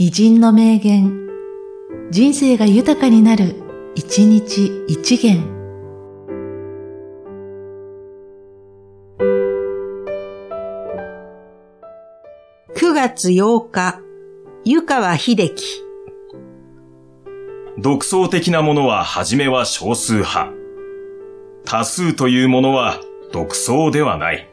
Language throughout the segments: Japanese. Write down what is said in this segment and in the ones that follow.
偉人の名言、人生が豊かになる、一日一元。9月8日、湯川秀樹。独創的なものは初めは少数派。多数というものは独創ではない。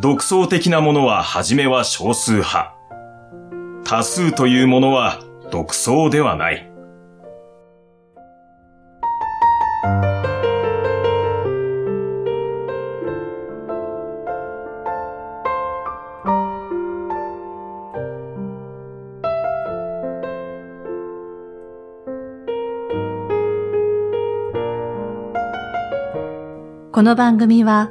独創的なものは初めは少数派。多数というものは独創ではない。この番組は、